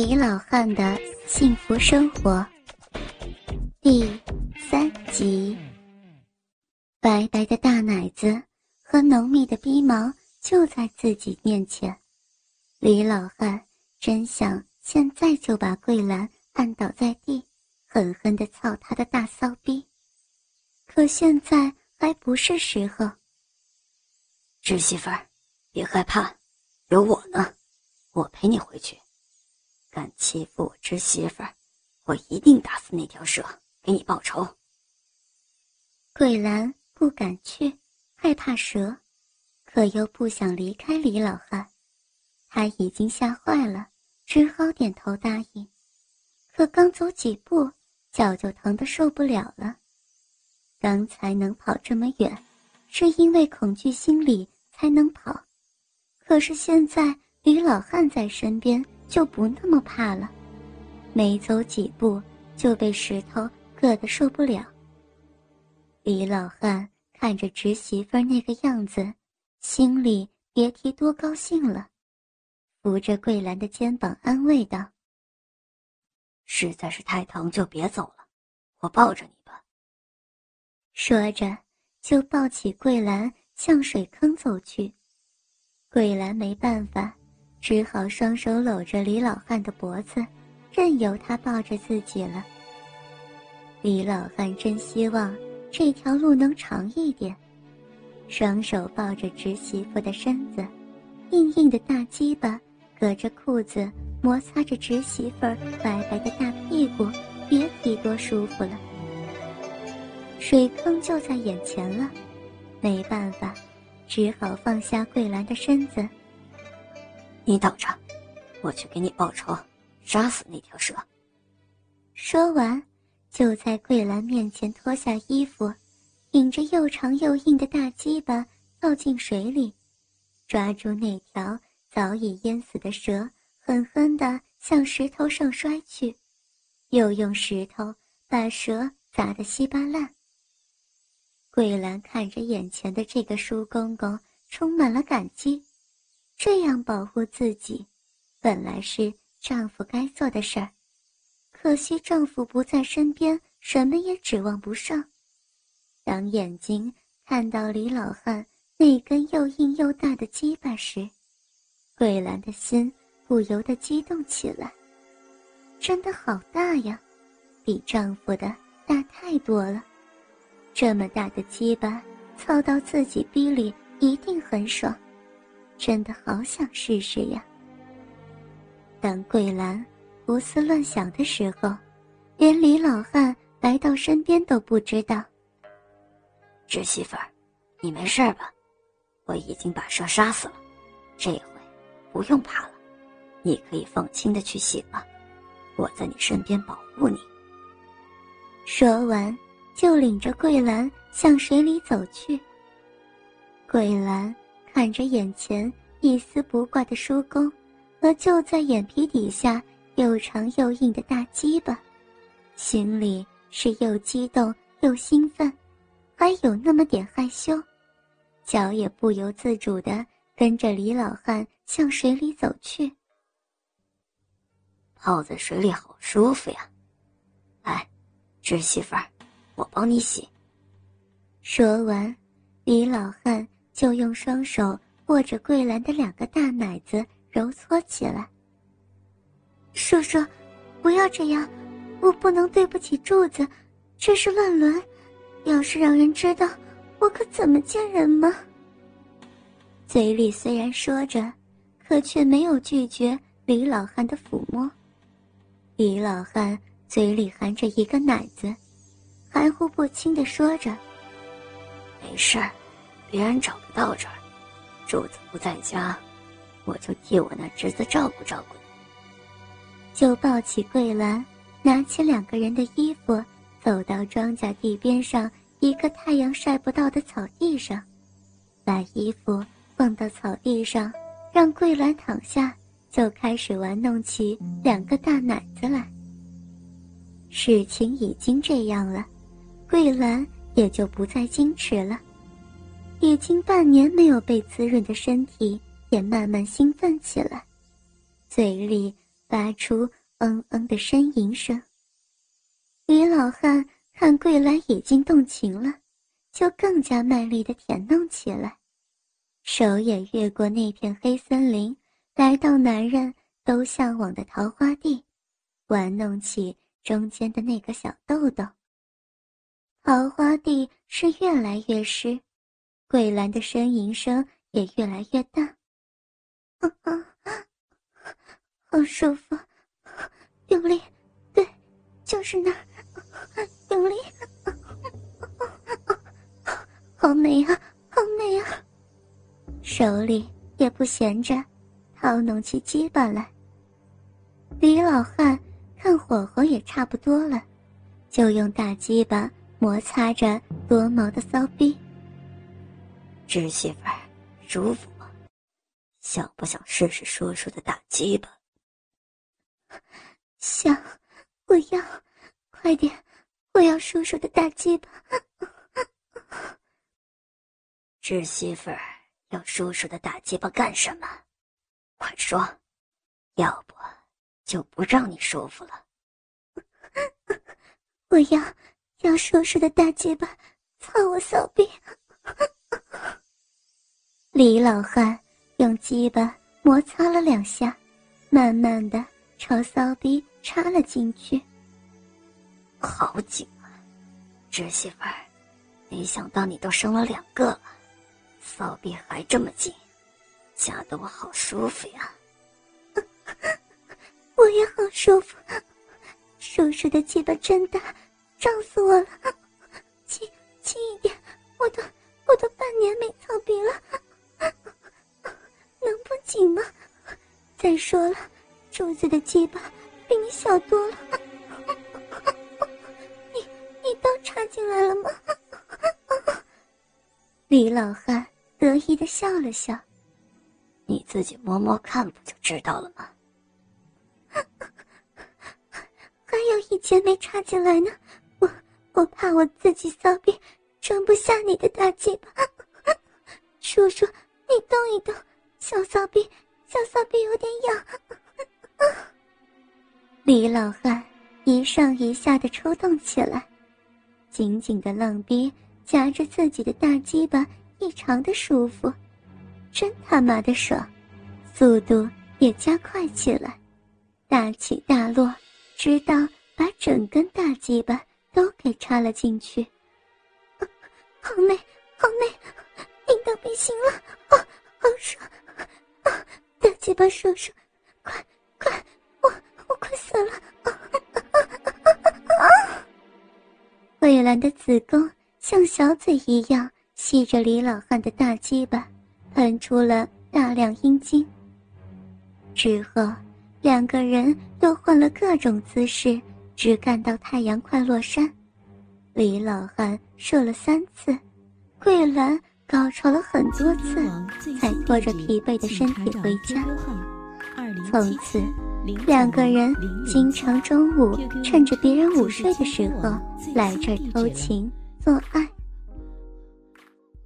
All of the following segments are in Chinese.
李老汉的幸福生活第三集。白白的大奶子和浓密的逼毛就在自己面前，李老汉真想现在就把桂兰按倒在地，狠狠的操他的大骚逼。可现在还不是时候。侄媳妇儿，别害怕，有我呢，我陪你回去。敢欺负我侄媳妇儿，我一定打死那条蛇，给你报仇。桂兰不敢去，害怕蛇，可又不想离开李老汉，他已经吓坏了，只好点头答应。可刚走几步，脚就疼得受不了了。刚才能跑这么远，是因为恐惧心理才能跑，可是现在李老汉在身边。就不那么怕了，没走几步就被石头硌得受不了。李老汉看着侄媳妇那个样子，心里别提多高兴了，扶着桂兰的肩膀安慰道：“实在是太疼，就别走了，我抱着你吧。”说着，就抱起桂兰向水坑走去。桂兰没办法。只好双手搂着李老汉的脖子，任由他抱着自己了。李老汉真希望这条路能长一点，双手抱着侄媳妇的身子，硬硬的大鸡巴隔着裤子摩擦着侄媳妇白白的大屁股，别提多舒服了。水坑就在眼前了，没办法，只好放下桂兰的身子。你等着，我去给你报仇，杀死那条蛇。说完，就在桂兰面前脱下衣服，顶着又长又硬的大鸡巴跳进水里，抓住那条早已淹死的蛇，狠狠地向石头上摔去，又用石头把蛇砸得稀巴烂。桂兰看着眼前的这个叔公公，充满了感激。这样保护自己，本来是丈夫该做的事儿，可惜丈夫不在身边，什么也指望不上。当眼睛看到李老汉那根又硬又大的鸡巴时，桂兰的心不由得激动起来。真的好大呀，比丈夫的大太多了。这么大的鸡巴，操到自己逼里一定很爽。真的好想试试呀！当桂兰胡思乱想的时候，连李老汉来到身边都不知道。侄媳妇儿，你没事吧？我已经把蛇杀死了，这回不用怕了，你可以放心的去洗了。我在你身边保护你。说完，就领着桂兰向水里走去。桂兰。看着眼前一丝不挂的叔公，和就在眼皮底下又长又硬的大鸡巴，心里是又激动又兴奋，还有那么点害羞，脚也不由自主的跟着李老汉向水里走去。泡在水里好舒服呀！来，侄媳妇儿，我帮你洗。说完，李老汉。就用双手握着桂兰的两个大奶子揉搓起来。叔叔，不要这样，我不能对不起柱子，这是乱伦，要是让人知道，我可怎么见人吗？嘴里虽然说着，可却没有拒绝李老汉的抚摸。李老汉嘴里含着一个奶子，含糊不清的说着：“没事儿。”别人找不到这儿，柱子不在家，我就替我那侄子照顾照顾。就抱起桂兰，拿起两个人的衣服，走到庄稼地边上一个太阳晒不到的草地上，把衣服放到草地上，让桂兰躺下，就开始玩弄起两个大奶子来。事情已经这样了，桂兰也就不再矜持了。已经半年没有被滋润的身体也慢慢兴奋起来，嘴里发出嗯嗯的呻吟声。李老汉看桂兰已经动情了，就更加卖力的舔弄起来，手也越过那片黑森林，来到男人都向往的桃花地，玩弄起中间的那个小豆豆。桃花地是越来越湿，桂兰的呻吟声也越来越大。啊啊，好舒服，用力，对，就是那。用力，好美啊，好美啊！手里也不闲着，掏弄起鸡巴来。李老汉看火候也差不多了，就用大鸡巴摩擦着多毛的骚逼。侄媳妇儿，舒服吗？想不想试试叔叔的大鸡巴？想，我要。快点！我要叔叔的大鸡巴。侄媳妇儿要叔叔的大鸡巴干什么？快说，要不就不让你舒服了。我要要叔叔的大鸡巴，操我骚逼！李老汉用鸡巴摩擦了两下，慢慢的朝骚逼插了进去。好紧啊，侄媳妇儿，没想到你都生了两个了，骚逼还这么紧，夹得我好舒服呀！我也好舒服，叔叔的鸡巴真大，胀死我了，轻轻一点，我都我都半年没操逼了，紧吗？再说了，柱子的鸡巴比你小多了。你你都插进来了吗？李老汉得意的笑了笑：“你自己摸摸看，不就知道了吗？” 还有一节没插进来呢，我我怕我自己骚逼装不下你的大鸡巴。叔叔，你动一动，小骚逼，小骚逼有点痒。李老汉一上一下的抽动起来。紧紧的浪逼夹着自己的大鸡巴，异常的舒服，真他妈的爽，速度也加快起来，大起大落，直到把整根大鸡巴都给插了进去。好美，好美，硬到不行了，啊，好爽，啊，大鸡巴叔叔，快快，我我快死了，啊啊啊啊啊！桂兰的子宫像小嘴一样吸着李老汉的大鸡巴，喷出了大量阴茎。之后，两个人又换了各种姿势，直干到太阳快落山。李老汉射了三次，桂兰高潮了很多次，才拖着疲惫的身体回家。从此。两个人经常中午趁着别人午睡的时候来这儿偷情做爱。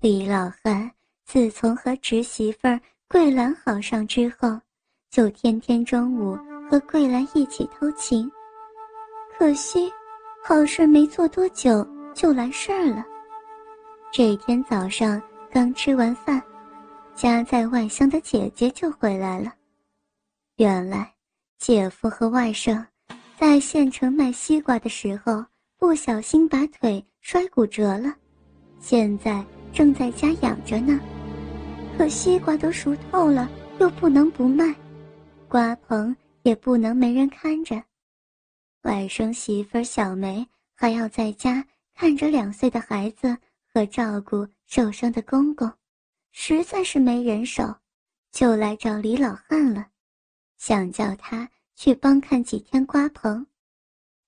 李老汉自从和侄媳妇桂兰好上之后，就天天中午和桂兰一起偷情。可惜，好事没做多久就来事儿了。这天早上刚吃完饭，家在外乡的姐姐就回来了。原来。姐夫和外甥在县城卖西瓜的时候，不小心把腿摔骨折了，现在正在家养着呢。可西瓜都熟透了，又不能不卖，瓜棚也不能没人看着。外甥媳妇小梅还要在家看着两岁的孩子和照顾受伤的公公，实在是没人手，就来找李老汉了。想叫他去帮看几天瓜棚，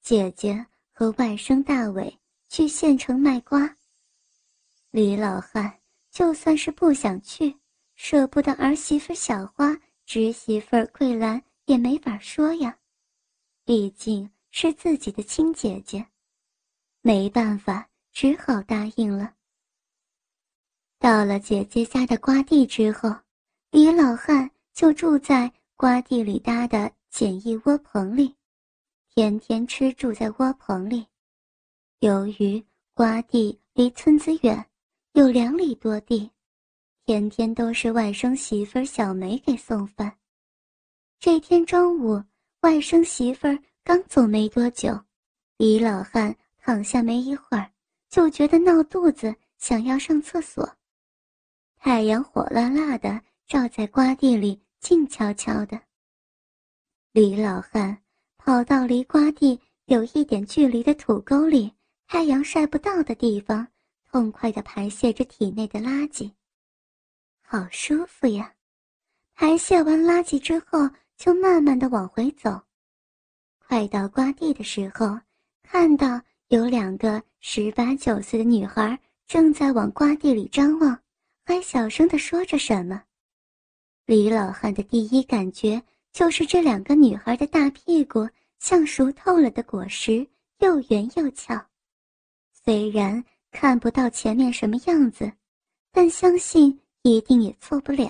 姐姐和外甥大伟去县城卖瓜。李老汉就算是不想去，舍不得儿媳妇小花、侄媳妇桂兰也没法说呀，毕竟是自己的亲姐姐，没办法，只好答应了。到了姐姐家的瓜地之后，李老汉就住在。瓜地里搭的简易窝棚里，天天吃住在窝棚里。由于瓜地离村子远，有两里多地，天天都是外甥媳妇小梅给送饭。这天中午，外甥媳妇刚走没多久，李老汉躺下没一会儿，就觉得闹肚子，想要上厕所。太阳火辣辣的照在瓜地里，静悄悄的。李老汉跑到离瓜地有一点距离的土沟里，太阳晒不到的地方，痛快地排泄着体内的垃圾。好舒服呀！排泄完垃圾之后，就慢慢地往回走。快到瓜地的时候，看到有两个十八九岁的女孩正在往瓜地里张望，还小声地说着什么。李老汉的第一感觉。就是这两个女孩的大屁股像熟透了的果实，又圆又翘。虽然看不到前面什么样子，但相信一定也错不了。